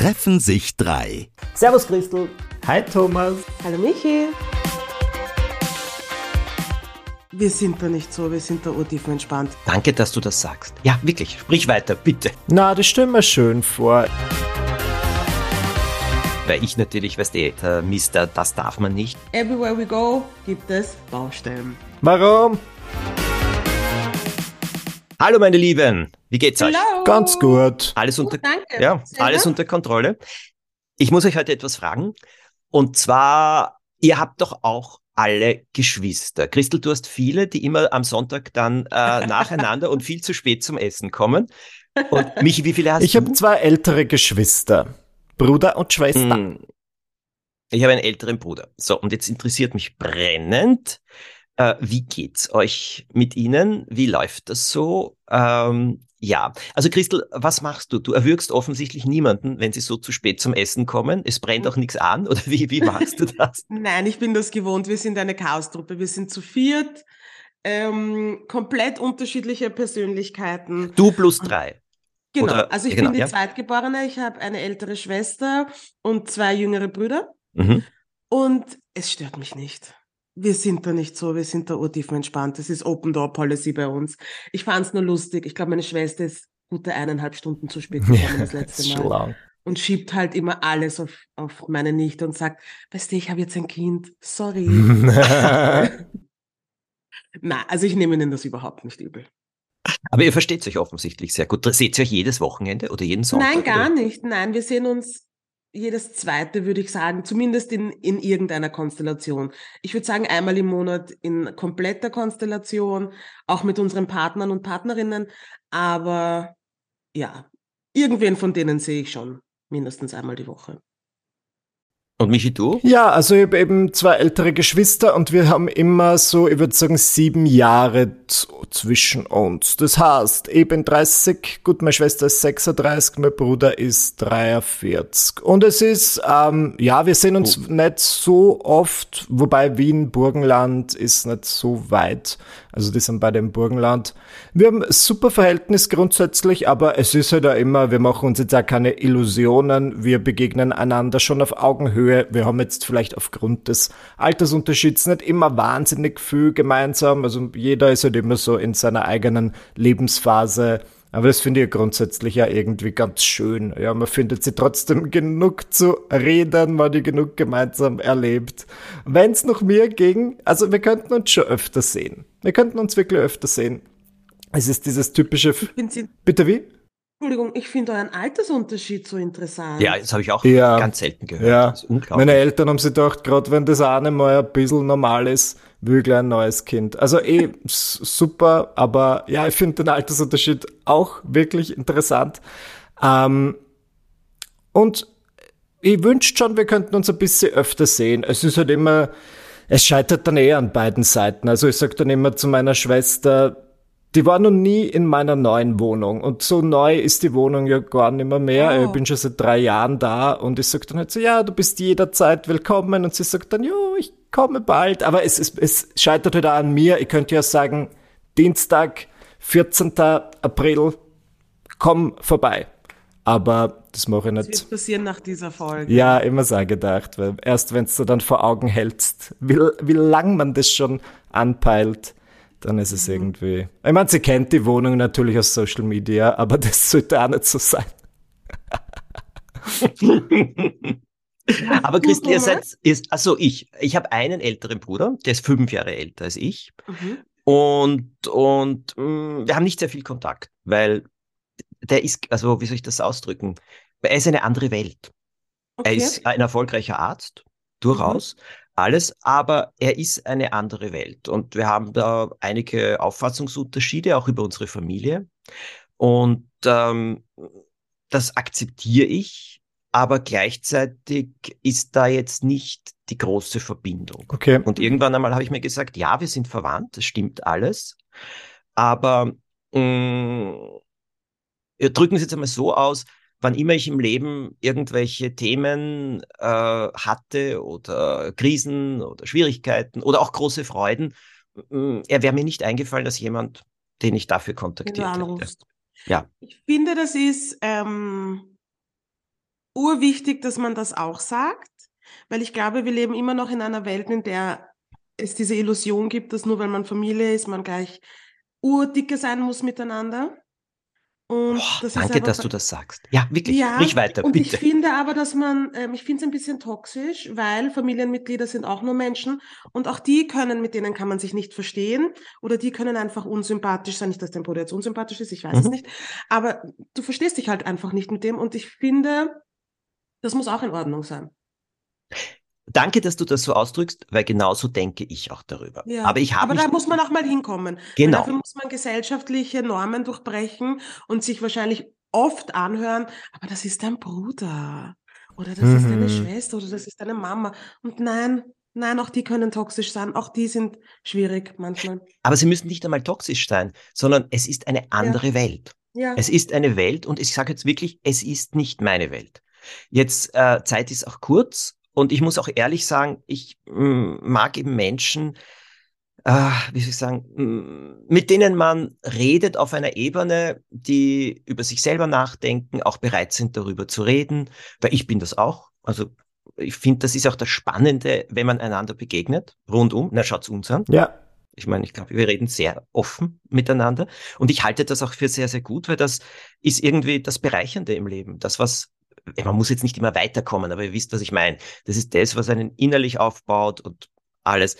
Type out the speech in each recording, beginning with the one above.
treffen sich drei. Servus Christel. Hi Thomas. Hallo Michi. Wir sind da nicht so, wir sind da urtief entspannt. Danke, dass du das sagst. Ja, wirklich, sprich weiter, bitte. Na, das stell mir schön vor. Weil ich natürlich, weißt du, der Mister, das darf man nicht. Everywhere we go gibt es Baustellen. Warum? Hallo meine Lieben, wie geht's euch? Hello. Ganz gut. Alles unter, Gut, danke. ja, alles unter Kontrolle. Ich muss euch heute etwas fragen. Und zwar, ihr habt doch auch alle Geschwister. Christel, du hast viele, die immer am Sonntag dann äh, nacheinander und viel zu spät zum Essen kommen. Und Michi, wie viele hast Ich du? habe zwei ältere Geschwister. Bruder und Schwester. Hm. Ich habe einen älteren Bruder. So, und jetzt interessiert mich brennend, äh, wie geht's euch mit ihnen? Wie läuft das so? Ähm, ja, also Christel, was machst du? Du erwürgst offensichtlich niemanden, wenn sie so zu spät zum Essen kommen. Es brennt auch nichts an, oder wie, wie machst du das? Nein, ich bin das gewohnt. Wir sind eine Chaostruppe. Wir sind zu viert. Ähm, komplett unterschiedliche Persönlichkeiten. Du plus drei. Genau. Oder- also ich genau, bin die ja. Zweitgeborene. Ich habe eine ältere Schwester und zwei jüngere Brüder. Mhm. Und es stört mich nicht. Wir sind da nicht so, wir sind da urtief entspannt. Das ist Open Door Policy bei uns. Ich fand es nur lustig. Ich glaube, meine Schwester ist gute eineinhalb Stunden zu spät gekommen Ja, das letzte Mal. lang. Und schiebt halt immer alles auf, auf meine Nichte und sagt, weißt du, ich habe jetzt ein Kind, sorry. Na, also ich nehme ihnen das überhaupt nicht übel. Aber ihr versteht euch offensichtlich sehr gut. Seht ihr euch jedes Wochenende oder jeden Sonntag? Nein, gar oder? nicht. Nein, wir sehen uns jedes zweite, würde ich sagen, zumindest in, in irgendeiner Konstellation. Ich würde sagen, einmal im Monat in kompletter Konstellation, auch mit unseren Partnern und Partnerinnen. Aber ja, irgendwen von denen sehe ich schon mindestens einmal die Woche. Und Michi, du? Ja, also ich habe eben zwei ältere Geschwister und wir haben immer so, ich würde sagen, sieben Jahre zwischen uns. Das heißt, ich bin 30, gut, meine Schwester ist 36, mein Bruder ist 43. Und es ist, ähm, ja, wir sehen uns nicht so oft, wobei Wien, Burgenland ist nicht so weit. Also die sind beide im Burgenland. Wir haben ein super Verhältnis grundsätzlich, aber es ist halt auch immer, wir machen uns jetzt auch keine Illusionen. Wir begegnen einander schon auf Augenhöhe. Wir haben jetzt vielleicht aufgrund des Altersunterschieds nicht immer wahnsinnig viel gemeinsam. Also jeder ist halt immer so in seiner eigenen Lebensphase. Aber das finde ich grundsätzlich ja irgendwie ganz schön. Ja, man findet sie trotzdem genug zu reden, man die genug gemeinsam erlebt. Wenn es noch mir ging, also wir könnten uns schon öfter sehen. Wir könnten uns wirklich öfter sehen. Es ist dieses typische, bitte wie? Entschuldigung, ich finde euren Altersunterschied so interessant. Ja, das habe ich auch Ja. ganz selten gehört. Ja, Das ist unglaublich. meine Eltern haben sich gedacht, gerade wenn das eine mal ein bisschen normal ist, will ich gleich ein neues Kind. Also eh super, aber ja, ich finde den Altersunterschied auch wirklich interessant. Ähm, und ich wünschte schon, wir könnten uns ein bisschen öfter sehen. Es ist halt immer, es scheitert dann eher an beiden Seiten. Also ich sag dann immer zu meiner Schwester, die war noch nie in meiner neuen Wohnung. Und so neu ist die Wohnung ja gar nicht mehr mehr. Oh. Ich bin schon seit drei Jahren da und ich sag dann halt so, ja, du bist jederzeit willkommen. Und sie sagt dann, jo, ich komme bald. Aber es, es, es scheitert halt auch an mir. Ich könnte ja sagen, Dienstag, 14. April, komm vorbei. Aber das mache ich nicht. wird passieren nach dieser Folge? Ja, immer so gedacht, weil erst wenn du dann vor Augen hältst, wie, wie lang man das schon anpeilt, dann ist es irgendwie. Ich meine, sie kennt die Wohnung natürlich aus Social Media, aber das sollte auch nicht so sein. Aber Du, Christel, ihr seid, ist, also ich, ich habe einen älteren Bruder, der ist fünf Jahre älter als ich. Mhm. Und, und mh, wir haben nicht sehr viel Kontakt, weil der ist, also wie soll ich das ausdrücken? Er ist eine andere Welt. Er Okay. ist ein erfolgreicher Arzt, durchaus, alles, aber er ist eine andere Welt. Und wir haben da einige Auffassungsunterschiede, auch über unsere Familie. Und ähm, das akzeptiere ich, aber gleichzeitig ist da jetzt nicht die große Verbindung. Okay. Und irgendwann einmal habe ich mir gesagt, ja, wir sind verwandt, das stimmt alles. Aber mh, wir drücken es jetzt einmal so aus, wann immer ich im Leben irgendwelche Themen äh, hatte oder Krisen oder Schwierigkeiten oder auch große Freuden, mh, er wäre mir nicht eingefallen, dass jemand, den ich dafür kontaktiert hätte. Ja. Ich finde, das ist, ähm, urwichtig, dass man das auch sagt, weil ich glaube, wir leben immer noch in einer Welt, in der es diese Illusion gibt, dass nur weil man Familie ist, man gleich urdicke sein muss miteinander. Und Boah, danke, dass du das sagst. Ja, wirklich. Ja, Sprich weiter, und bitte. ich finde aber, dass man, ähm, ich finde es ein bisschen toxisch, weil Familienmitglieder sind auch nur Menschen und auch die können, mit denen kann man sich nicht verstehen oder die können einfach unsympathisch sein. Nicht, dass dein Bruder jetzt unsympathisch ist, ich weiß mhm. es nicht. Aber du verstehst dich halt einfach nicht mit dem und ich finde, das muss auch in Ordnung sein. Danke, dass du das so ausdrückst, weil genauso denke ich auch darüber. Ja, aber ich habe. Aber da muss man auch mal hinkommen. Genau. Dafür muss man gesellschaftliche Normen durchbrechen und sich wahrscheinlich oft anhören, aber das ist dein Bruder oder das mhm. ist deine mhm. Schwester oder das ist deine Mama. Und nein, nein, auch die können toxisch sein. Auch die sind schwierig manchmal. Aber sie müssen nicht einmal toxisch sein, sondern es ist eine andere ja. Welt. Ja. Es ist eine Welt und ich sage jetzt wirklich, es ist nicht meine Welt. Jetzt, äh, Zeit ist auch kurz und ich muss auch ehrlich sagen, ich mm, mag eben Menschen, äh, wie soll ich sagen, mm, mit denen man redet auf einer Ebene, die über sich selber nachdenken, auch bereit sind, darüber zu reden, weil ich bin das auch. Also ich finde, das ist auch das Spannende, wenn man einander begegnet, rundum. Na, schaut's uns an. Ja. Ich meine, ich glaube, wir reden sehr offen miteinander. Und ich halte das auch für sehr, sehr gut, weil das ist irgendwie das Bereichernde im Leben. Das, was man muss jetzt nicht immer weiterkommen, aber ihr wisst, was ich meine. Das ist das, was einen innerlich aufbaut und alles.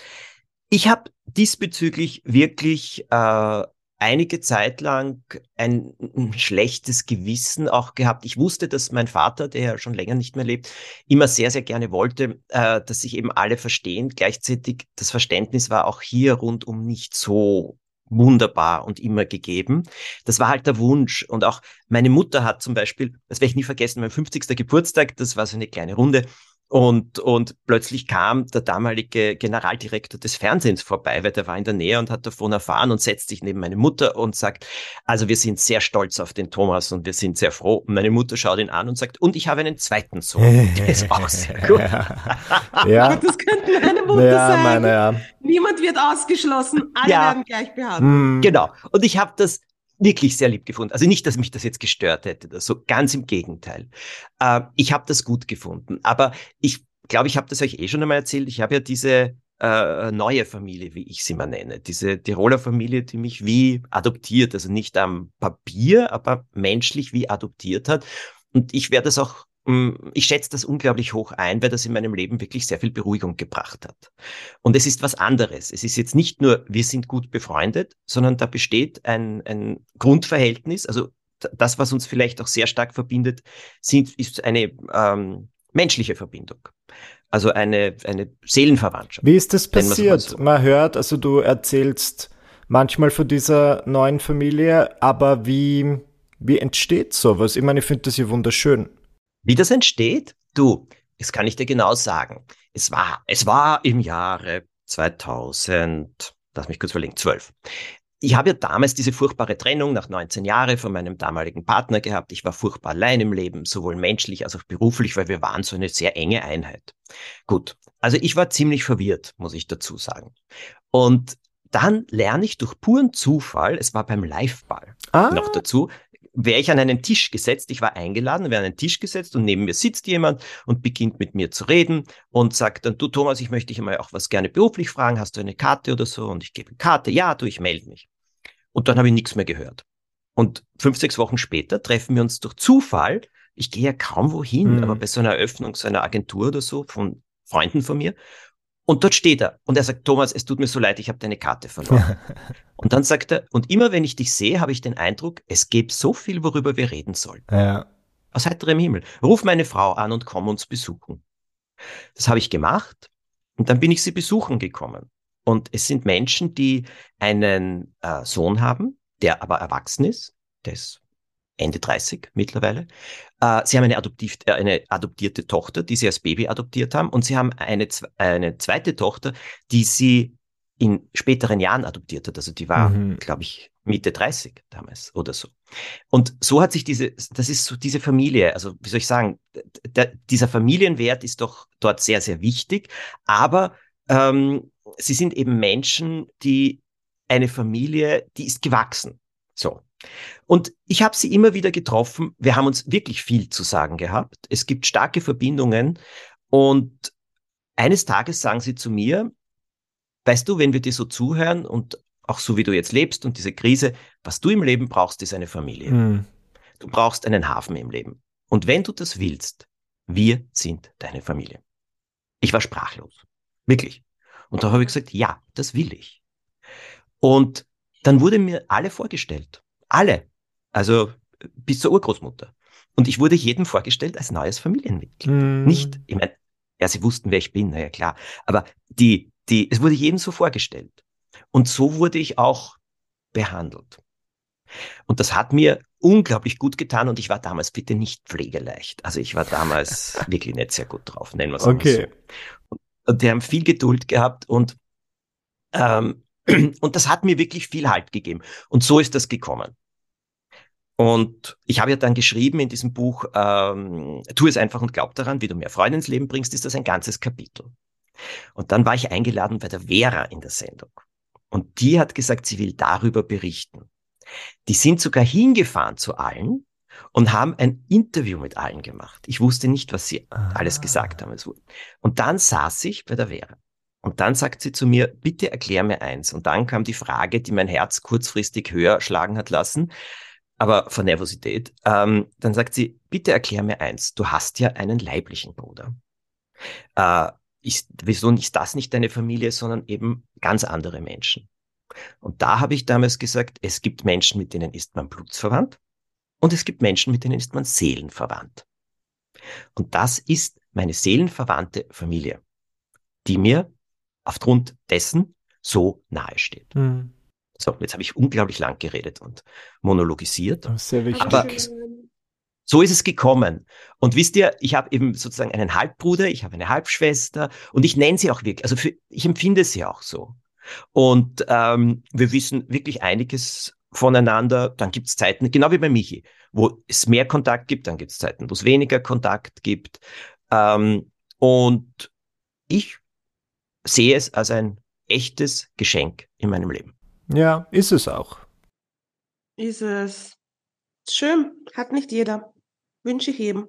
Ich habe diesbezüglich wirklich äh, einige Zeit lang ein, ein, schlechtes Gewissen auch gehabt. Ich wusste, dass mein Vater, der ja schon länger nicht mehr lebt, immer sehr, sehr gerne wollte, äh, dass sich eben alle verstehen. Gleichzeitig das Verständnis war auch hier rundum nicht so wunderbar und immer gegeben. Das war halt der Wunsch. Und auch meine Mutter hat zum Beispiel, das werde ich nie vergessen, mein 50. Geburtstag, das war so eine kleine Runde, und, und plötzlich kam der damalige Generaldirektor des Fernsehens vorbei, weil der war in der Nähe und hat davon erfahren und setzt sich neben meine Mutter und sagt, also wir sind sehr stolz auf den Thomas und wir sind sehr froh. Und meine Mutter schaut ihn an und sagt, und ich habe einen zweiten Sohn. Der ist auch sehr gut. ja. Das könnte meine Mutter ja, sagen. Meine, ja. Niemand wird ausgeschlossen, alle ja. werden gleich behandelt. Mhm. Genau. Und ich habe das wirklich sehr lieb gefunden. Also nicht, dass mich das jetzt gestört hätte, das so ganz im Gegenteil. Äh, ich habe das gut gefunden. Aber ich glaube, ich habe das euch eh schon einmal erzählt. Ich habe ja diese äh, neue Familie, wie ich sie mal nenne. Diese Tiroler Familie, die mich wie adoptiert, also nicht am Papier, aber menschlich wie adoptiert hat. Und ich werde das auch ich schätze das unglaublich hoch ein, weil das in meinem Leben wirklich sehr viel Beruhigung gebracht hat. Und es ist was anderes. Es ist jetzt nicht nur, wir sind gut befreundet, sondern da besteht ein, ein Grundverhältnis. Also das, was uns vielleicht auch sehr stark verbindet, sind, ist eine ähm, menschliche Verbindung. Also eine, eine Seelenverwandtschaft. Wie ist das passiert? So. Man hört, also du erzählst manchmal von dieser neuen Familie, aber wie, wie entsteht sowas? Ich meine, ich finde das ja wunderschön. Wie das entsteht? Du, das kann ich dir genau sagen. Es war, es war im Jahre 2000, lass mich kurz verlegen, 12. Ich habe ja damals diese furchtbare Trennung nach 19 Jahren von meinem damaligen Partner gehabt. Ich war furchtbar allein im Leben, sowohl menschlich als auch beruflich, weil wir waren so eine sehr enge Einheit. Gut, also ich war ziemlich verwirrt, muss ich dazu sagen. Und dann lerne ich durch puren Zufall, es war beim Liveball ah. noch dazu, wäre ich an einen Tisch gesetzt, ich war eingeladen, wäre an einen Tisch gesetzt und neben mir sitzt jemand und beginnt mit mir zu reden und sagt dann, du Thomas, ich möchte dich einmal auch was gerne beruflich fragen, hast du eine Karte oder so? Und ich gebe eine Karte, ja, du, ich melde mich. Und dann habe ich nichts mehr gehört. Und fünf, sechs Wochen später treffen wir uns durch Zufall, ich gehe ja kaum wohin, mhm. aber bei so einer Eröffnung so einer Agentur oder so von Freunden von mir und dort steht er und er sagt, Thomas, es tut mir so leid, ich habe deine Karte verloren. und dann sagt er, und immer wenn ich dich sehe, habe ich den Eindruck, es gäbe so viel, worüber wir reden sollen. Ja. Aus heiterem Himmel. Ruf meine Frau an und komm uns besuchen. Das habe ich gemacht und dann bin ich sie besuchen gekommen. Und es sind Menschen, die einen äh, Sohn haben, der aber erwachsen ist, der ist Ende 30 mittlerweile. Äh, sie haben eine, adoptiv, äh, eine adoptierte Tochter, die sie als Baby adoptiert haben. Und sie haben eine, eine zweite Tochter, die sie in späteren Jahren adoptiert hat. Also die war, mhm. glaube ich, Mitte 30 damals oder so. Und so hat sich diese, das ist so diese Familie, also wie soll ich sagen, der, dieser Familienwert ist doch dort sehr, sehr wichtig. Aber ähm, sie sind eben Menschen, die eine Familie, die ist gewachsen. So. Und ich habe sie immer wieder getroffen. Wir haben uns wirklich viel zu sagen gehabt. Es gibt starke Verbindungen. Und eines Tages sagen sie zu mir, weißt du, wenn wir dir so zuhören und auch so wie du jetzt lebst und diese Krise, was du im Leben brauchst, ist eine Familie. Mhm. Du brauchst einen Hafen im Leben. Und wenn du das willst, wir sind deine Familie. Ich war sprachlos. Wirklich. Und da habe ich gesagt, ja, das will ich. Und dann wurde mir alle vorgestellt. Alle. Also bis zur Urgroßmutter. Und ich wurde jedem vorgestellt als neues Familienmitglied. Mm. Nicht, ich meine, ja, sie wussten, wer ich bin, naja, klar. Aber die, die, es wurde jedem so vorgestellt. Und so wurde ich auch behandelt. Und das hat mir unglaublich gut getan und ich war damals bitte nicht pflegeleicht. Also ich war damals wirklich nicht sehr gut drauf, nennen wir es okay. so. Und die haben viel Geduld gehabt und, ähm, und das hat mir wirklich viel Halt gegeben. Und so ist das gekommen. Und ich habe ja dann geschrieben in diesem Buch, ähm, tu es einfach und glaub daran, wie du mehr Freude ins Leben bringst, ist das ein ganzes Kapitel. Und dann war ich eingeladen bei der Vera in der Sendung. Und die hat gesagt, sie will darüber berichten. Die sind sogar hingefahren zu allen und haben ein Interview mit allen gemacht. Ich wusste nicht, was sie ah. alles gesagt haben. Und dann saß ich bei der Vera. Und dann sagt sie zu mir, bitte erklär mir eins. Und dann kam die Frage, die mein Herz kurzfristig höher schlagen hat lassen, aber vor Nervosität. Ähm, dann sagt sie, bitte erklär mir eins. Du hast ja einen leiblichen Bruder. Äh, ist, wieso ist das nicht deine Familie, sondern eben ganz andere Menschen? Und da habe ich damals gesagt, es gibt Menschen, mit denen ist man blutsverwandt und es gibt Menschen, mit denen ist man seelenverwandt. Und das ist meine seelenverwandte Familie, die mir aufgrund dessen so nahe steht. Mhm. So, jetzt habe ich unglaublich lang geredet und monologisiert. Sehr wichtig. Aber so ist es gekommen. Und wisst ihr, ich habe eben sozusagen einen Halbbruder, ich habe eine Halbschwester und ich nenne sie auch wirklich, also für, ich empfinde sie auch so. Und ähm, wir wissen wirklich einiges voneinander. Dann gibt es Zeiten, genau wie bei Michi, wo es mehr Kontakt gibt, dann gibt es Zeiten, wo es weniger Kontakt gibt. Ähm, und ich sehe es als ein echtes Geschenk in meinem Leben. Ja, ist es auch. Ist es. Schön, hat nicht jeder. Wünsche ich jedem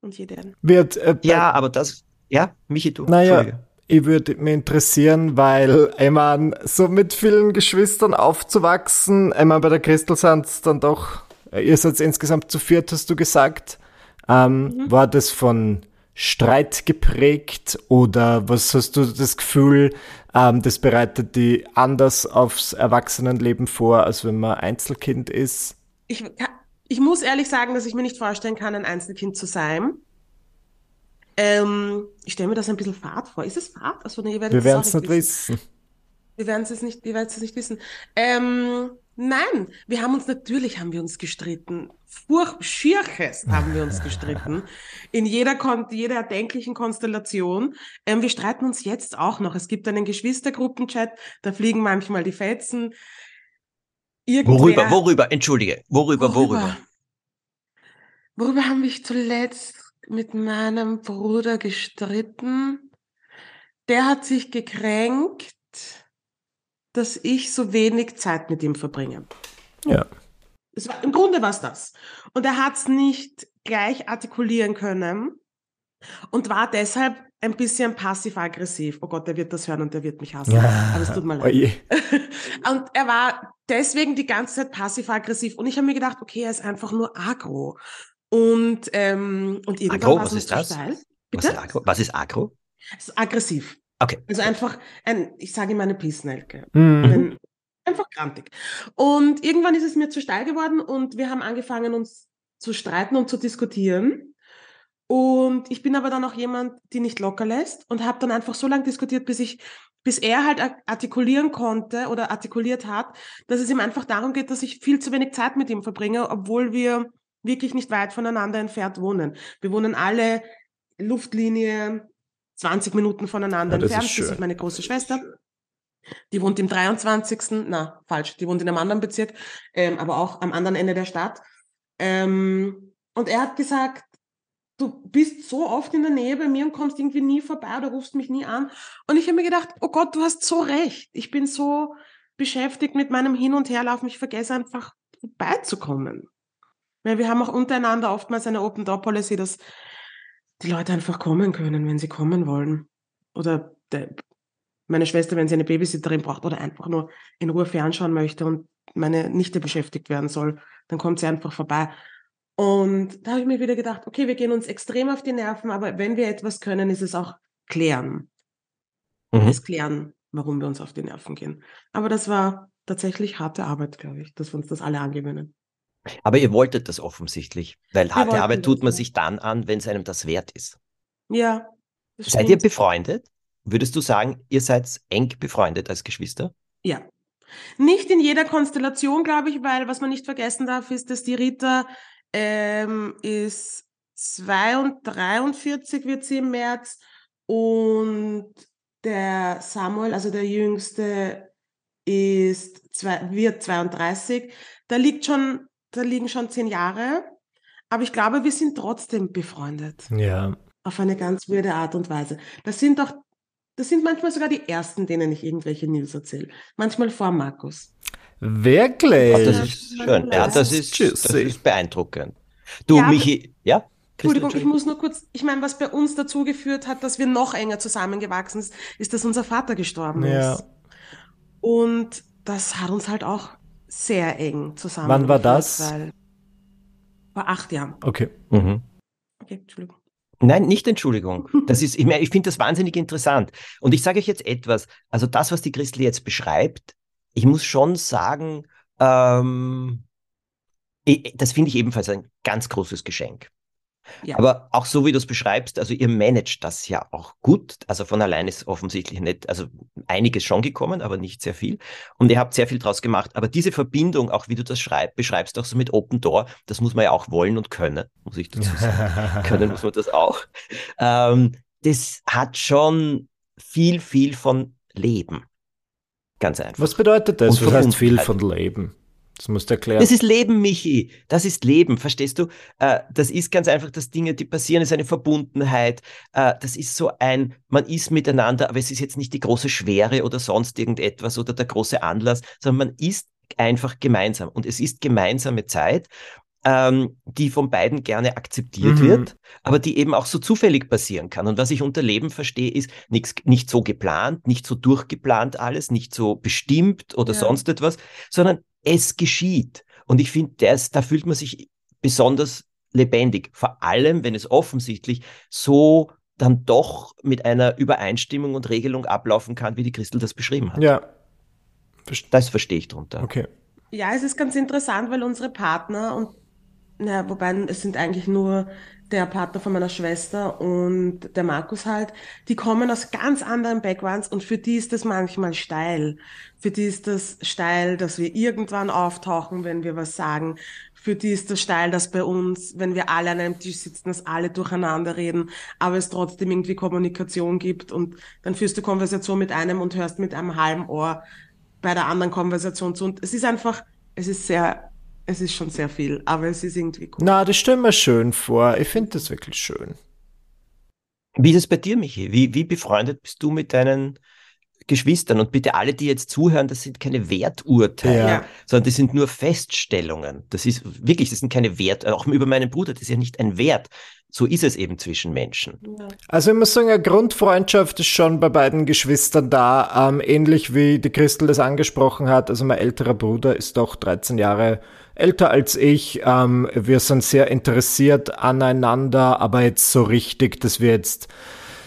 und jeden. Wird, äh, ja, aber das, ja, Michi, du. Naja, ich würde mich interessieren, weil, ich meine, so mit vielen Geschwistern aufzuwachsen, ich meine, bei der Christel sind es dann doch, ihr seid insgesamt zu viert, hast du gesagt. Ähm, mhm. War das von Streit geprägt oder was hast du das Gefühl, ähm, das bereitet die anders aufs Erwachsenenleben vor, als wenn man Einzelkind ist? Ich, ich muss ehrlich sagen, dass ich mir nicht vorstellen kann, ein Einzelkind zu sein. Ähm, ich stelle mir das ein bisschen fad vor. Ist es fad? Also, nee, wir werden es nicht wissen. wissen. Wir werden es nicht, wir werden es nicht wissen. Ähm, nein, wir haben uns natürlich haben wir uns gestritten. Furch Schierches haben wir uns gestritten. In jeder, Kon jeder erdenklichen Konstellation. Ähm, wir streiten uns jetzt auch noch. Es gibt einen Geschwistergruppenchat, da fliegen manchmal die Fetzen. Irgendwer, worüber, worüber, entschuldige, worüber, worüber? Worüber, worüber haben wir zuletzt mit meinem Bruder gestritten. Der hat sich gekränkt, dass ich so wenig Zeit mit ihm verbringe. Ja. Es war, Im Grunde war es das. Und er hat es nicht gleich artikulieren können und war deshalb ein bisschen passiv-aggressiv. Oh Gott, der wird das hören und der wird mich hassen. Ja. Aber es tut mir leid. Oje. Und er war deswegen die ganze Zeit passiv-aggressiv. Und ich habe mir gedacht, okay, er ist einfach nur agro. Und, ähm, und irgendwann Agro, was ist das? Was ist, Agro? was ist Agro? Es ist aggressiv. Okay. Also einfach ein, ich sage immer eine Pissnelke. Mhm. Einfach grantig. Und irgendwann ist es mir zu steil geworden und wir haben angefangen, uns zu streiten und zu diskutieren. Und ich bin aber dann auch jemand, die nicht locker lässt und habe dann einfach so lange diskutiert, bis ich, bis er halt artikulieren konnte oder artikuliert hat, dass es ihm einfach darum geht, dass ich viel zu wenig Zeit mit ihm verbringe, obwohl wir wirklich nicht weit voneinander entfernt wohnen. Wir wohnen alle Luftlinie 20 Minuten voneinander ja, entfernt. Das ist, das ist meine große Schwester. Die wohnt im 23. Na, falsch, die wohnt in einem anderen Bezirk, ähm, aber auch am anderen Ende der Stadt. Ähm, und er hat gesagt, du bist so oft in der Nähe bei mir und kommst irgendwie nie vorbei oder rufst mich nie an. Und ich habe mir gedacht, oh Gott, du hast so recht. Ich bin so beschäftigt mit meinem Hin- und Herlaufen. Ich vergesse einfach vorbeizukommen. Weil wir haben auch untereinander oftmals eine Open Door Policy, dass die Leute einfach kommen können, wenn sie kommen wollen. Oder der, meine Schwester, wenn sie eine Babysitterin braucht oder einfach nur in Ruhe fernschauen möchte und meine Nichte beschäftigt werden soll, dann kommt sie einfach vorbei. Und da habe ich mir wieder gedacht, okay, wir gehen uns extrem auf die Nerven, aber wenn wir etwas können, ist es auch klären. Mhm. Es klären, warum wir uns auf die Nerven gehen. Aber das war tatsächlich harte Arbeit, glaube ich, dass wir uns das alle angewöhnen. Aber ihr wolltet das offensichtlich, weil wir harte Arbeit tut man sich dann an, wenn es einem das wert ist. Ja. Seid stimmt. ihr befreundet? Würdest du sagen, ihr seid eng befreundet als Geschwister? Ja. Nicht in jeder Konstellation, glaube ich, weil was man nicht vergessen darf, ist, dass die Rita ähm, ist 43 wird sie im März und der Samuel, also der Jüngste, ist zwei, wird 32. Da liegt schon, da liegen schon zehn Jahre. Aber ich glaube, wir sind trotzdem befreundet. Ja. Auf eine ganz weirde Art und Weise. Das sind doch, das sind manchmal sogar die ersten, denen ich irgendwelche News erzähle. Manchmal vor Markus. Wirklich? Ach, das ist schön. Ja, das ist, das ist beeindruckend. Du, ja, Michi, ja? Entschuldigung, ich muss nur kurz, ich meine, was bei uns dazu geführt hat, dass wir noch enger zusammengewachsen sind, ist, dass unser Vater gestorben ja. ist. Und das hat uns halt auch sehr eng zusammen. Wann war das? vor acht Jahren. Okay. Mhm. Okay, Entschuldigung. Nein, nicht Entschuldigung. Das ist, ich, meine, ich finde das wahnsinnig interessant. Und ich sage euch jetzt etwas. Also das, was die Christel jetzt beschreibt, ich muss schon sagen, ähm, das finde ich ebenfalls ein ganz großes Geschenk. Ja. Aber auch so wie du es beschreibst, also ihr managt das ja auch gut. Also von allein ist offensichtlich nicht, also einiges schon gekommen, aber nicht sehr viel. Und ihr habt sehr viel draus gemacht. Aber diese Verbindung, auch wie du das schreib, beschreibst, auch so mit Open Door, das muss man ja auch wollen und können, muss ich dazu sagen. können muss man das auch. Ähm, das hat schon viel, viel von Leben. Ganz einfach. Was bedeutet das? Was heißt viel von Leben? Das musst du erklären. Das ist Leben, Michi. Das ist Leben, verstehst du? Äh, das ist ganz einfach, dass Dinge, die passieren, ist eine Verbundenheit. Äh, das ist so ein, man ist miteinander, aber es ist jetzt nicht die große Schwere oder sonst irgendetwas oder der große Anlass, sondern man ist einfach gemeinsam. Und es ist gemeinsame Zeit ähm, die von beiden gerne akzeptiert mhm. wird, aber die eben auch so zufällig passieren kann. Und was ich unter Leben verstehe, ist nix, nicht so geplant, nicht so durchgeplant alles, nicht so bestimmt oder ja. sonst etwas, sondern es geschieht. Und ich finde, da fühlt man sich besonders lebendig, vor allem wenn es offensichtlich so dann doch mit einer Übereinstimmung und Regelung ablaufen kann, wie die Christel das beschrieben hat. Ja. Das verstehe ich drunter. Okay. Ja, es ist ganz interessant, weil unsere Partner und na, wobei es sind eigentlich nur der Partner von meiner Schwester und der Markus halt, die kommen aus ganz anderen Backgrounds und für die ist das manchmal steil. Für die ist das steil, dass wir irgendwann auftauchen, wenn wir was sagen. Für die ist das steil, dass bei uns, wenn wir alle an einem Tisch sitzen, dass alle durcheinander reden, aber es trotzdem irgendwie Kommunikation gibt und dann führst du Konversation mit einem und hörst mit einem halben Ohr bei der anderen Konversation zu. Und es ist einfach, es ist sehr es ist schon sehr viel, aber es ist irgendwie cool. Na, das stellen wir schön vor. Ich finde das wirklich schön. Wie ist es bei dir, Michi? Wie, wie befreundet bist du mit deinen Geschwistern? Und bitte alle, die jetzt zuhören, das sind keine Werturteile, ja. sondern das sind nur Feststellungen. Das ist wirklich, das sind keine Wert, auch über meinen Bruder, das ist ja nicht ein Wert. So ist es eben zwischen Menschen. Also ich muss sagen, eine Grundfreundschaft ist schon bei beiden Geschwistern da, ähm, ähnlich wie die Christel das angesprochen hat. Also mein älterer Bruder ist doch 13 Jahre älter als ich. Ähm, wir sind sehr interessiert aneinander, aber jetzt so richtig, dass wir jetzt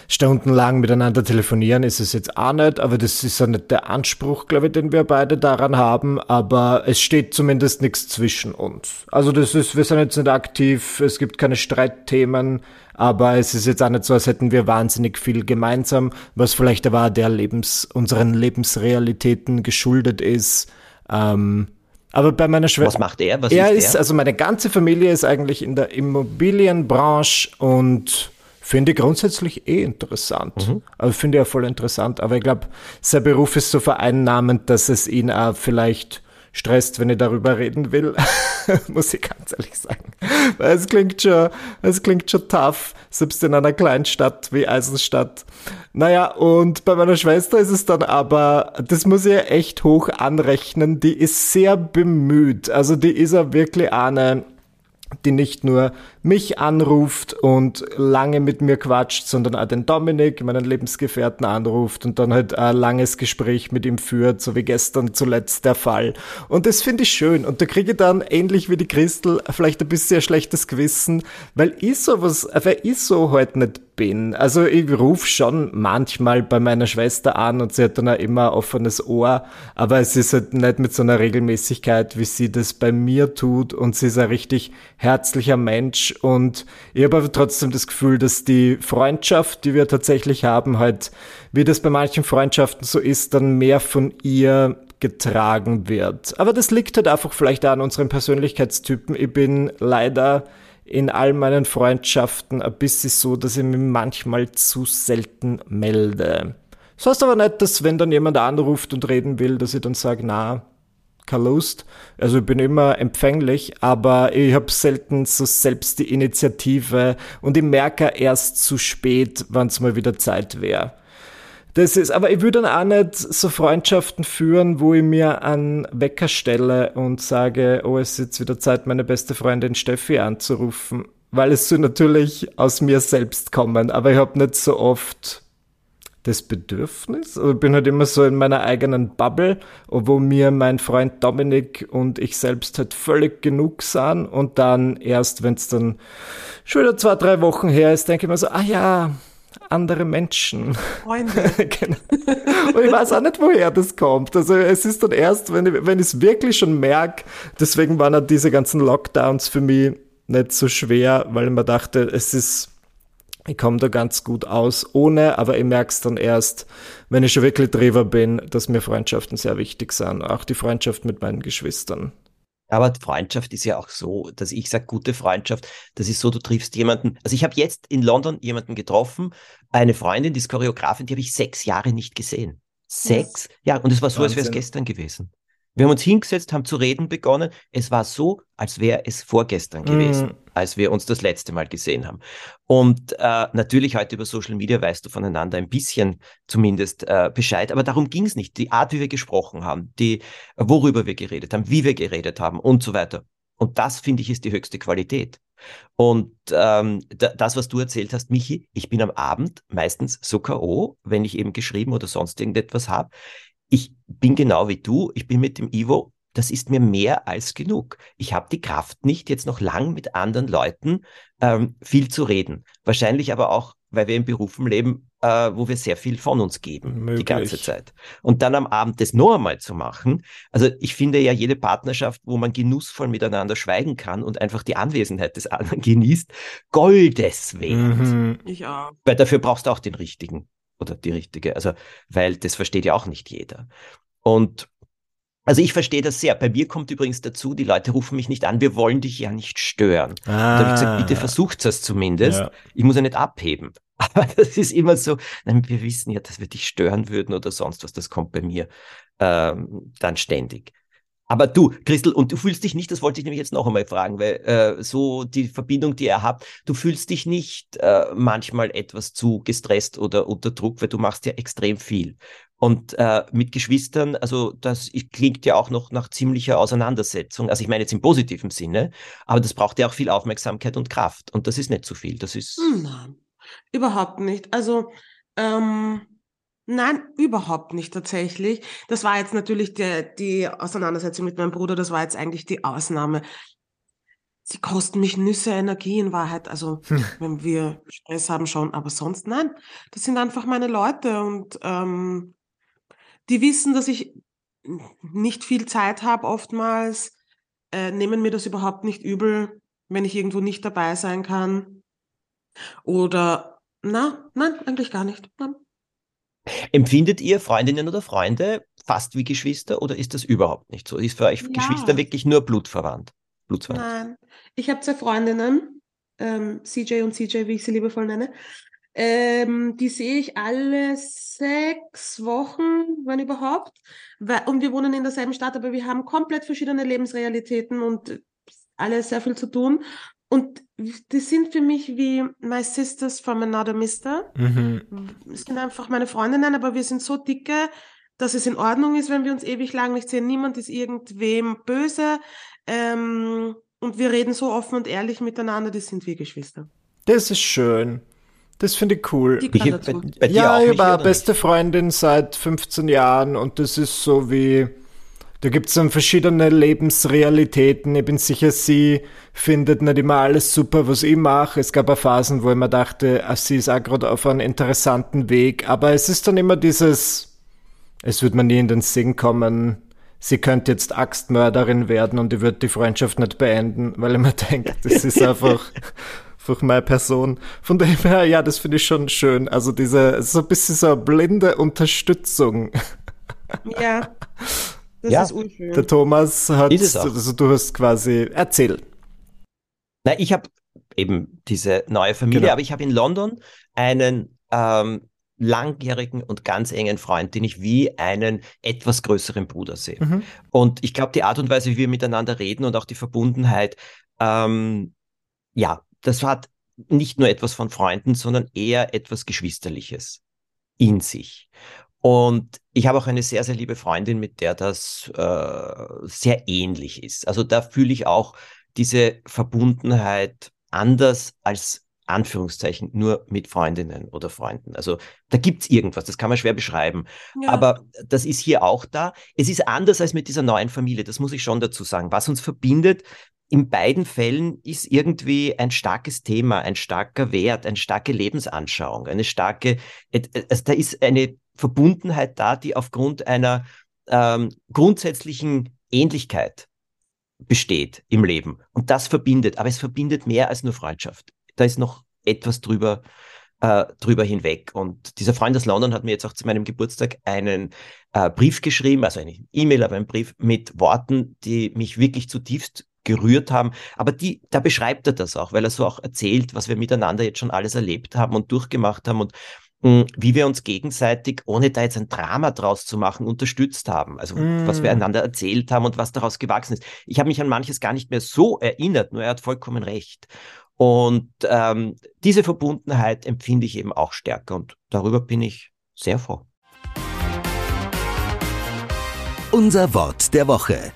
stundenlang miteinander telefonieren, ist es jetzt auch nicht, aber das ist ja nicht der Anspruch, glaube ich, den wir beide daran haben, aber es steht zumindest nichts zwischen uns. Also das ist, wir sind jetzt nicht aktiv, es gibt keine Streitthemen, aber es ist jetzt auch nicht so, als hätten wir wahnsinnig viel gemeinsam, was vielleicht aber der Lebens, unseren Lebensrealitäten geschuldet ist. Ähm, aber bei meiner Schwester. Was macht er? Was er ist, er? also meine ganze Familie ist eigentlich in der Immobilienbranche und finde ich grundsätzlich eh interessant. Mhm. Also finde ich ja voll interessant. Aber ich glaube, sein Beruf ist so vereinnahmend, dass es ihn auch vielleicht stresst, wenn ich darüber reden will, muss ich ganz ehrlich sagen. Weil es klingt schon, es klingt schon tough, selbst in einer kleinen Stadt wie Eisenstadt. Naja, und bei meiner Schwester ist es dann aber, das muss ich echt hoch anrechnen, die ist sehr bemüht. Also die ist ja wirklich eine, die nicht nur mich anruft und lange mit mir quatscht, sondern auch den Dominik, meinen Lebensgefährten, anruft und dann halt ein langes Gespräch mit ihm führt, so wie gestern zuletzt der Fall. Und das finde ich schön. Und da kriege ich dann, ähnlich wie die Christel, vielleicht ein bisschen ein schlechtes Gewissen, weil ich sowas, weil ich so halt nicht bin. Also ich rufe schon manchmal bei meiner Schwester an und sie hat dann auch immer ein offenes Ohr, aber es ist halt nicht mit so einer Regelmäßigkeit, wie sie das bei mir tut und sie ist ein richtig herzlicher Mensch und ich habe aber trotzdem das Gefühl, dass die Freundschaft, die wir tatsächlich haben, halt, wie das bei manchen Freundschaften so ist, dann mehr von ihr getragen wird. Aber das liegt halt einfach vielleicht an unseren Persönlichkeitstypen. Ich bin leider in all meinen Freundschaften ein bisschen so, dass ich mich manchmal zu selten melde. Das heißt aber nicht, dass wenn dann jemand anruft und reden will, dass ich dann sage, na, keine Lust. Also ich bin immer empfänglich, aber ich habe selten so selbst die Initiative und ich merke erst zu spät, wann es mal wieder Zeit wäre. Das ist, aber ich würde dann auch nicht so Freundschaften führen, wo ich mir einen Wecker stelle und sage, oh, es ist jetzt wieder Zeit, meine beste Freundin Steffi anzurufen, weil es so natürlich aus mir selbst kommen, aber ich habe nicht so oft das Bedürfnis. Also ich bin halt immer so in meiner eigenen Bubble, wo mir mein Freund Dominik und ich selbst halt völlig genug sind und dann erst, wenn es dann schon wieder zwei, drei Wochen her ist, denke ich mir so, ah ja, andere Menschen. Freunde. genau. Und ich weiß auch nicht, woher das kommt. Also es ist dann erst, wenn ich wenn es wirklich schon merke, deswegen waren halt diese ganzen Lockdowns für mich nicht so schwer, weil ich mir dachte, es ist ich komme da ganz gut aus ohne, aber ich merke es dann erst, wenn ich schon wirklich drüber bin, dass mir Freundschaften sehr wichtig sind. Auch die Freundschaft mit meinen Geschwistern. Aber Freundschaft ist ja auch so, dass ich sage, gute Freundschaft, das ist so, du triffst jemanden. Also ich habe jetzt in London jemanden getroffen, eine Freundin, die ist Choreografin, die habe ich sechs Jahre nicht gesehen. Sechs? Ja, und es war so, Wahnsinn. als wäre es gestern gewesen. Wir haben uns hingesetzt, haben zu reden begonnen. Es war so, als wäre es vorgestern gewesen, mm. als wir uns das letzte Mal gesehen haben. Und äh, natürlich heute über Social Media weißt du voneinander ein bisschen zumindest äh, Bescheid, aber darum ging es nicht. Die Art, wie wir gesprochen haben, die, worüber wir geredet haben, wie wir geredet haben und so weiter. Und das, finde ich, ist die höchste Qualität. Und ähm, das, was du erzählt hast, Michi, ich bin am Abend meistens so K.O., wenn ich eben geschrieben oder sonst irgendetwas habe ich bin genau wie du, ich bin mit dem Ivo, das ist mir mehr als genug. Ich habe die Kraft nicht, jetzt noch lang mit anderen Leuten ähm, viel zu reden. Wahrscheinlich aber auch, weil wir in Berufen leben, äh, wo wir sehr viel von uns geben, Möglich. die ganze Zeit. Und dann am Abend das noch einmal zu machen. Also ich finde ja jede Partnerschaft, wo man genussvoll miteinander schweigen kann und einfach die Anwesenheit des anderen genießt, Goldes wert. Mhm. Ich auch. Weil dafür brauchst du auch den richtigen oder die richtige. Also, weil das versteht ja auch nicht jeder. Und also ich verstehe das sehr. Bei mir kommt übrigens dazu, die Leute rufen mich nicht an, wir wollen dich ja nicht stören. Ah, da habe ich gesagt, bitte versucht es zumindest. Ja. Ich muss ja nicht abheben. Aber das ist immer so, nein, wir wissen ja, dass wir dich stören würden oder sonst was. Das kommt bei mir ähm, dann ständig. Aber du, Christel, und du fühlst dich nicht, das wollte ich nämlich jetzt noch einmal fragen, weil äh, so die Verbindung, die ihr habt, du fühlst dich nicht äh, manchmal etwas zu gestresst oder unter Druck, weil du machst ja extrem viel. Und äh, mit Geschwistern, also das klingt ja auch noch nach ziemlicher Auseinandersetzung. Also ich meine jetzt im positiven Sinne, aber das braucht ja auch viel Aufmerksamkeit und Kraft. Und das ist nicht zu viel. Das ist. Nein, überhaupt nicht. Also ähm Nein, überhaupt nicht tatsächlich. Das war jetzt natürlich der, die Auseinandersetzung mit meinem Bruder, das war jetzt eigentlich die Ausnahme. Sie kosten mich Nüsse, Energie in Wahrheit. Also hm. wenn wir Stress haben schon, aber sonst nein. Das sind einfach meine Leute und ähm, die wissen, dass ich nicht viel Zeit habe oftmals, äh, nehmen mir das überhaupt nicht übel, wenn ich irgendwo nicht dabei sein kann. Oder na, nein, eigentlich gar nicht. Nein. Empfindet ihr Freundinnen oder Freunde fast wie Geschwister oder ist das überhaupt nicht so? Ist für euch ja. Geschwister wirklich nur blutverwandt? Blutsverwandt? Nein, ich habe zwei Freundinnen, ähm, CJ und CJ, wie ich sie liebevoll nenne. Ähm, die sehe ich alle sechs Wochen, wenn überhaupt. Und wir wohnen in derselben Stadt, aber wir haben komplett verschiedene Lebensrealitäten und alle sehr viel zu tun. Und die sind für mich wie my sisters from another mister. Mhm. Das sind einfach meine Freundinnen, aber wir sind so dicke, dass es in Ordnung ist, wenn wir uns ewig lang nicht sehen. Niemand ist irgendwem böse. Ähm, und wir reden so offen und ehrlich miteinander, das sind wir Geschwister. Das ist schön. Das finde ich cool. Ich, bei, bei ja, ich war beste? Freundin seit 15 Jahren und das ist so wie, da gibt es dann verschiedene Lebensrealitäten. Ich bin sicher, sie findet nicht immer alles super, was ich mache. Es gab auch Phasen, wo ich mir dachte, ach, sie ist auch gerade auf einem interessanten Weg. Aber es ist dann immer dieses, es wird mir nie in den Sinn kommen, sie könnte jetzt Axtmörderin werden und ich würde die Freundschaft nicht beenden, weil ich mir denke, das ist einfach einfach meine Person. Von dem her, ja, das finde ich schon schön. Also diese, so ein bisschen so eine blinde Unterstützung. Ja. Das ja. ist unschön. Der Thomas hat, also du hast quasi erzählt. Na, ich habe eben diese neue Familie, genau. aber ich habe in London einen ähm, langjährigen und ganz engen Freund, den ich wie einen etwas größeren Bruder sehe. Mhm. Und ich glaube, die Art und Weise, wie wir miteinander reden und auch die Verbundenheit, ähm, ja, das hat nicht nur etwas von Freunden, sondern eher etwas Geschwisterliches in sich. Und ich habe auch eine sehr, sehr liebe Freundin, mit der das äh, sehr ähnlich ist. Also da fühle ich auch diese Verbundenheit anders als Anführungszeichen nur mit Freundinnen oder Freunden. Also da gibt's irgendwas, das kann man schwer beschreiben. Ja. Aber das ist hier auch da. Es ist anders als mit dieser neuen Familie, das muss ich schon dazu sagen. Was uns verbindet, in beiden Fällen ist irgendwie ein starkes Thema, ein starker Wert, eine starke Lebensanschauung, eine starke, also da ist eine Verbundenheit da, die aufgrund einer ähm, grundsätzlichen Ähnlichkeit besteht im Leben. Und das verbindet, aber es verbindet mehr als nur Freundschaft. Da ist noch etwas drüber, äh, drüber hinweg. Und dieser Freund aus London hat mir jetzt auch zu meinem Geburtstag einen äh, Brief geschrieben, also eine E-Mail, aber einen Brief mit Worten, die mich wirklich zutiefst gerührt haben. Aber die, da beschreibt er das auch, weil er so auch erzählt, was wir miteinander jetzt schon alles erlebt haben und durchgemacht haben und wie wir uns gegenseitig, ohne da jetzt ein Drama draus zu machen, unterstützt haben. Also mm. was wir mm. einander erzählt haben und was daraus gewachsen ist. Ich habe mich an manches gar nicht mehr so erinnert, nur er hat vollkommen recht. Und ähm, diese Verbundenheit empfinde ich eben auch stärker und darüber bin ich sehr froh. Unser Wort der Woche.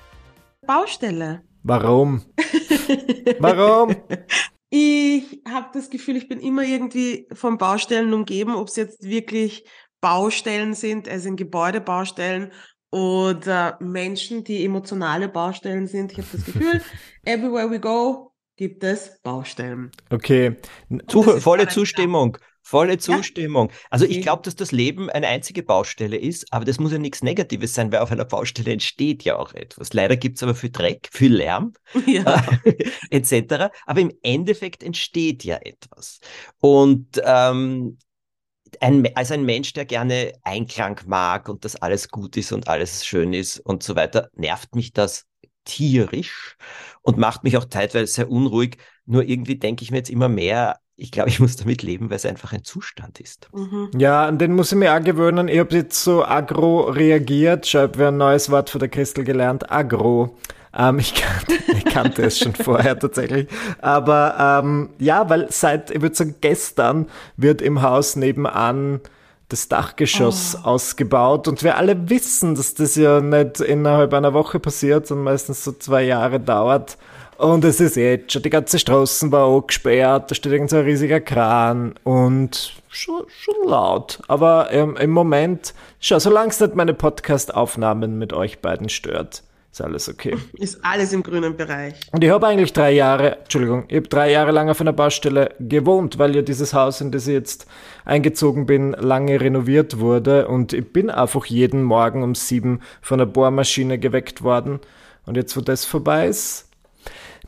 Baustelle. Warum? Warum? Ich habe das Gefühl, ich bin immer irgendwie von Baustellen umgeben, ob es jetzt wirklich Baustellen sind, also in Gebäudebaustellen oder Menschen, die emotionale Baustellen sind. Ich habe das Gefühl, everywhere we go gibt es Baustellen. Okay. Zu, volle Zustimmung. Volle Zustimmung. Ja. Also ich glaube, dass das Leben eine einzige Baustelle ist, aber das muss ja nichts Negatives sein, weil auf einer Baustelle entsteht ja auch etwas. Leider gibt es aber viel Dreck, viel Lärm ja. etc. Aber im Endeffekt entsteht ja etwas. Und ähm, ein, als ein Mensch, der gerne Einklang mag und dass alles gut ist und alles schön ist und so weiter, nervt mich das tierisch und macht mich auch teilweise sehr unruhig. Nur irgendwie denke ich mir jetzt immer mehr, ich glaube, ich muss damit leben, weil es einfach ein Zustand ist. Mhm. Ja, an den muss ich mir auch gewöhnen. Ich habe jetzt so agro reagiert. Ich habe ein neues Wort von der Christel gelernt. Agro. Ähm, ich, kannte, ich kannte es schon vorher tatsächlich. Aber ähm, ja, weil seit, ich würde sagen, gestern wird im Haus nebenan das Dachgeschoss oh. ausgebaut und wir alle wissen, dass das ja nicht innerhalb einer Woche passiert, sondern meistens so zwei Jahre dauert. Und es ist jetzt schon, die ganze Straßen war auch gesperrt, da steht irgend so ein riesiger Kran und schon, schon laut. Aber ähm, im Moment, schau, solange es nicht meine Podcast-Aufnahmen mit euch beiden stört, ist alles okay. Ist alles im grünen Bereich. Und ich habe eigentlich drei Jahre, Entschuldigung, ich habe drei Jahre lang auf einer Baustelle gewohnt, weil ja dieses Haus, in das ich jetzt eingezogen bin, lange renoviert wurde. Und ich bin einfach jeden Morgen um sieben von der Bohrmaschine geweckt worden. Und jetzt, wo das vorbei ist,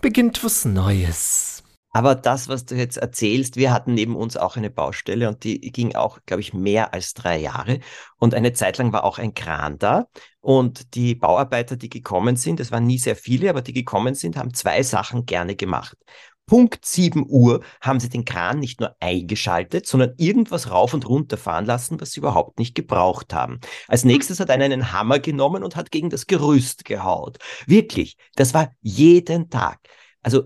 beginnt was Neues. Aber das, was du jetzt erzählst, wir hatten neben uns auch eine Baustelle und die ging auch, glaube ich, mehr als drei Jahre. Und eine Zeit lang war auch ein Kran da. Und die Bauarbeiter, die gekommen sind, es waren nie sehr viele, aber die gekommen sind, haben zwei Sachen gerne gemacht. Punkt 7 Uhr haben sie den Kran nicht nur eingeschaltet, sondern irgendwas rauf und runter fahren lassen, was sie überhaupt nicht gebraucht haben. Als nächstes hat einer einen Hammer genommen und hat gegen das Gerüst gehaut. Wirklich, das war jeden Tag. Also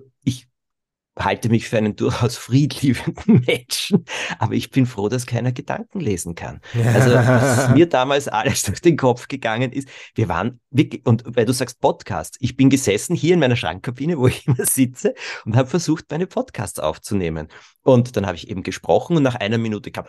halte mich für einen durchaus friedliebenden Menschen, aber ich bin froh, dass keiner Gedanken lesen kann. Also was mir damals alles durch den Kopf gegangen ist, wir waren wirklich, und weil du sagst Podcast, ich bin gesessen hier in meiner Schrankkabine, wo ich immer sitze und habe versucht, meine Podcasts aufzunehmen. Und dann habe ich eben gesprochen und nach einer Minute kam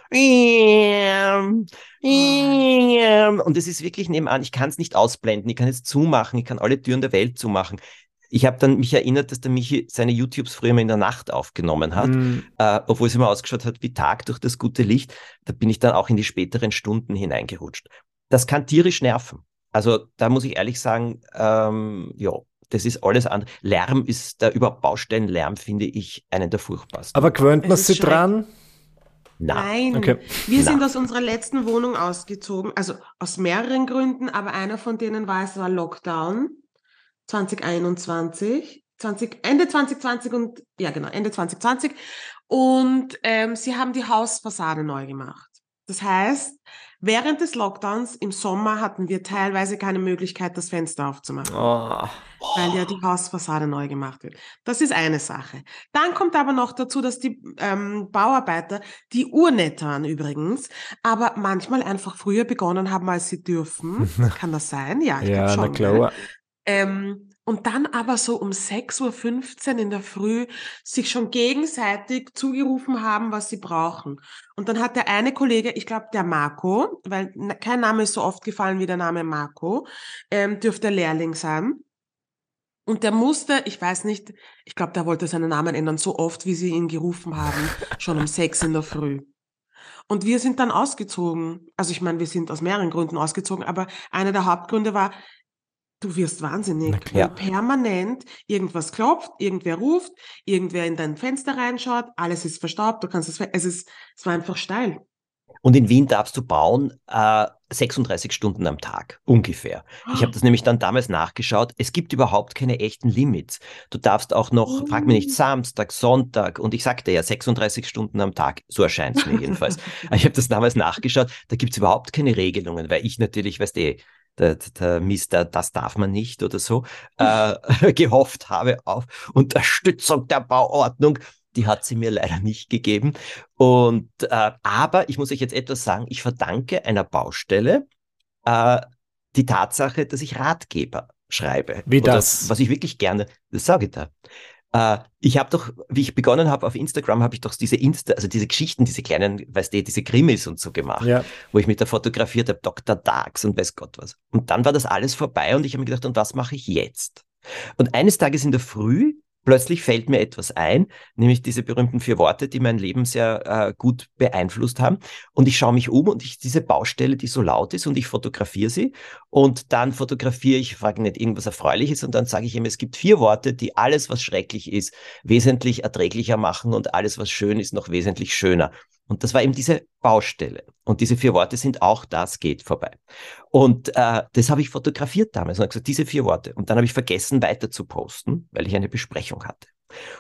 und es ist wirklich nebenan, ich kann es nicht ausblenden, ich kann es zumachen, ich kann alle Türen der Welt zumachen ich habe dann mich erinnert, dass der Michi seine YouTubes früher mal in der Nacht aufgenommen hat, mm. äh, obwohl es immer ausgeschaut hat wie Tag durch das gute Licht. Da bin ich dann auch in die späteren Stunden hineingerutscht. Das kann tierisch nerven. Also da muss ich ehrlich sagen, ähm, ja, das ist alles andere. Lärm ist da überhaupt Baustellenlärm, finde ich, einen der furchtbarsten. Aber gewöhnt man sich dran? Nein, okay. wir sind aus unserer letzten Wohnung ausgezogen, also aus mehreren Gründen, aber einer von denen war, es war Lockdown. 2021, 20, Ende 2020 und ja genau, Ende 2020. Und ähm, sie haben die Hausfassade neu gemacht. Das heißt, während des Lockdowns im Sommer hatten wir teilweise keine Möglichkeit, das Fenster aufzumachen. Oh. Weil ja die Hausfassade neu gemacht wird. Das ist eine Sache. Dann kommt aber noch dazu, dass die ähm, Bauarbeiter, die urnett waren übrigens, aber manchmal einfach früher begonnen haben, als sie dürfen. Kann das sein? Ja, ich ja, schon. Na klar. Ähm, und dann aber so um 6.15 Uhr in der Früh sich schon gegenseitig zugerufen haben, was sie brauchen. Und dann hat der eine Kollege, ich glaube der Marco, weil kein Name ist so oft gefallen wie der Name Marco, ähm, dürfte Lehrling sein. Und der musste, ich weiß nicht, ich glaube, der wollte seinen Namen ändern, so oft, wie sie ihn gerufen haben, schon um sechs in der Früh. Und wir sind dann ausgezogen. Also ich meine, wir sind aus mehreren Gründen ausgezogen, aber einer der Hauptgründe war, Du wirst wahnsinnig, wenn permanent irgendwas klopft, irgendwer ruft, irgendwer in dein Fenster reinschaut, alles ist verstaubt, du kannst es, es ist, es war einfach steil. Und in Wien darfst du bauen äh, 36 Stunden am Tag, ungefähr. Ich habe das nämlich dann damals nachgeschaut. Es gibt überhaupt keine echten Limits. Du darfst auch noch, oh. frag mich nicht, Samstag, Sonntag und ich sagte ja 36 Stunden am Tag. So erscheint es mir jedenfalls. ich habe das damals nachgeschaut. Da gibt es überhaupt keine Regelungen, weil ich natürlich, weißt du, eh, der, der Mister, das darf man nicht oder so, äh, gehofft habe auf Unterstützung der Bauordnung. Die hat sie mir leider nicht gegeben. Und äh, aber ich muss euch jetzt etwas sagen, ich verdanke einer Baustelle äh, die Tatsache, dass ich Ratgeber schreibe. Wie das? was ich wirklich gerne, das sage ich da. Äh, ich habe doch, wie ich begonnen habe auf Instagram, habe ich doch diese Insta, also diese Geschichten, diese kleinen, weißt du, diese Krimis und so gemacht, ja. wo ich mit der fotografiert habe, Dr. Darks und weiß Gott was. Und dann war das alles vorbei und ich habe mir gedacht, und was mache ich jetzt? Und eines Tages in der Früh plötzlich fällt mir etwas ein, nämlich diese berühmten vier Worte, die mein Leben sehr äh, gut beeinflusst haben. Und ich schaue mich um und ich diese Baustelle, die so laut ist, und ich fotografiere sie. Und dann fotografiere ich, frage nicht irgendwas Erfreuliches, und dann sage ich ihm, es gibt vier Worte, die alles, was schrecklich ist, wesentlich erträglicher machen und alles, was schön ist, noch wesentlich schöner. Und das war eben diese Baustelle. Und diese vier Worte sind auch das geht vorbei. Und äh, das habe ich fotografiert damals und habe gesagt, diese vier Worte. Und dann habe ich vergessen, weiter zu posten, weil ich eine Besprechung hatte.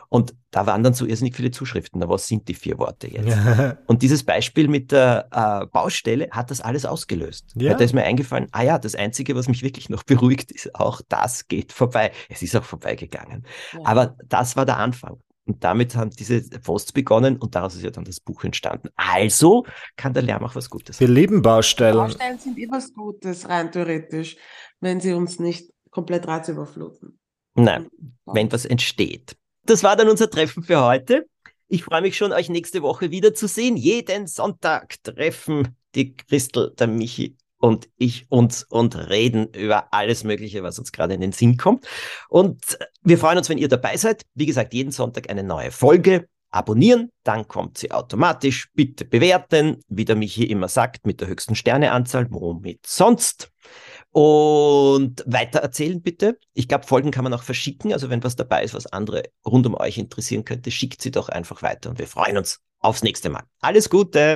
Und da waren dann so irrsinnig viele Zuschriften. Na, was sind die vier Worte jetzt? und dieses Beispiel mit der äh, Baustelle hat das alles ausgelöst. Ja. Da ist mir eingefallen, ah ja, das Einzige, was mich wirklich noch beruhigt, ist auch das geht vorbei. Es ist auch vorbeigegangen. Ja. Aber das war der Anfang. Und damit haben diese Posts begonnen und daraus ist ja dann das Buch entstanden. Also kann der Lärm auch was Gutes sein. Wir lieben Baustellen. Baustellen sind immer was Gutes, rein theoretisch, wenn sie uns nicht komplett reizüberfluten. Nein, wenn was entsteht. Das war dann unser Treffen für heute. Ich freue mich schon, euch nächste Woche wiederzusehen. Jeden Sonntag treffen die Christel, der Michi und ich uns und reden über alles Mögliche, was uns gerade in den Sinn kommt. Und wir freuen uns, wenn ihr dabei seid. Wie gesagt, jeden Sonntag eine neue Folge. Abonnieren, dann kommt sie automatisch. Bitte bewerten, wie der Michi immer sagt, mit der höchsten Sterneanzahl, womit sonst. Und weiter erzählen bitte. Ich glaube, Folgen kann man auch verschicken. Also wenn was dabei ist, was andere rund um euch interessieren könnte, schickt sie doch einfach weiter und wir freuen uns aufs nächste Mal. Alles Gute!